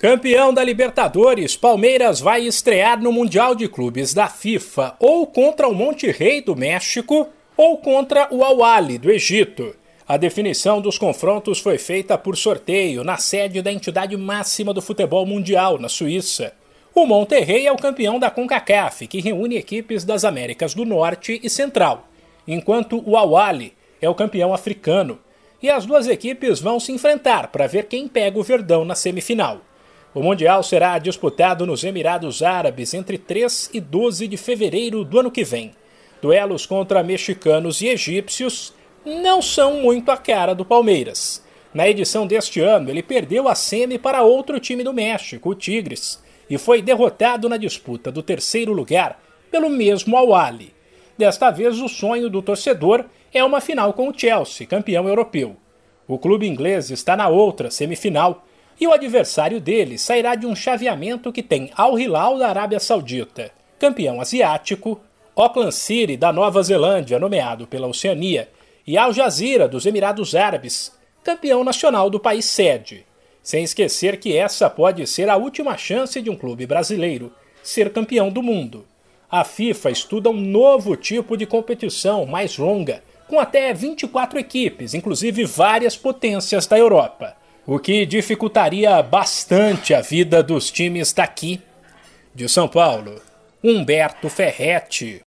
Campeão da Libertadores, Palmeiras vai estrear no Mundial de Clubes da FIFA ou contra o Monte Rei do México ou contra o Al-Ahly do Egito. A definição dos confrontos foi feita por sorteio na sede da entidade máxima do futebol mundial, na Suíça. O Monterrey é o campeão da CONCACAF, que reúne equipes das Américas do Norte e Central, enquanto o Al-Ahly é o campeão africano. E as duas equipes vão se enfrentar para ver quem pega o Verdão na semifinal. O Mundial será disputado nos Emirados Árabes entre 3 e 12 de fevereiro do ano que vem. Duelos contra mexicanos e egípcios não são muito a cara do Palmeiras. Na edição deste ano, ele perdeu a semi para outro time do México, o Tigres, e foi derrotado na disputa do terceiro lugar pelo mesmo Al-Ali. Desta vez, o sonho do torcedor é uma final com o Chelsea, campeão europeu. O clube inglês está na outra semifinal e o adversário dele sairá de um chaveamento que tem Al Hilal da Arábia Saudita, campeão asiático, Auckland City da Nova Zelândia, nomeado pela Oceania, e Al Jazeera dos Emirados Árabes, campeão nacional do país sede. Sem esquecer que essa pode ser a última chance de um clube brasileiro ser campeão do mundo. A FIFA estuda um novo tipo de competição mais longa, com até 24 equipes, inclusive várias potências da Europa o que dificultaria bastante a vida dos times daqui de São Paulo. Humberto Ferretti.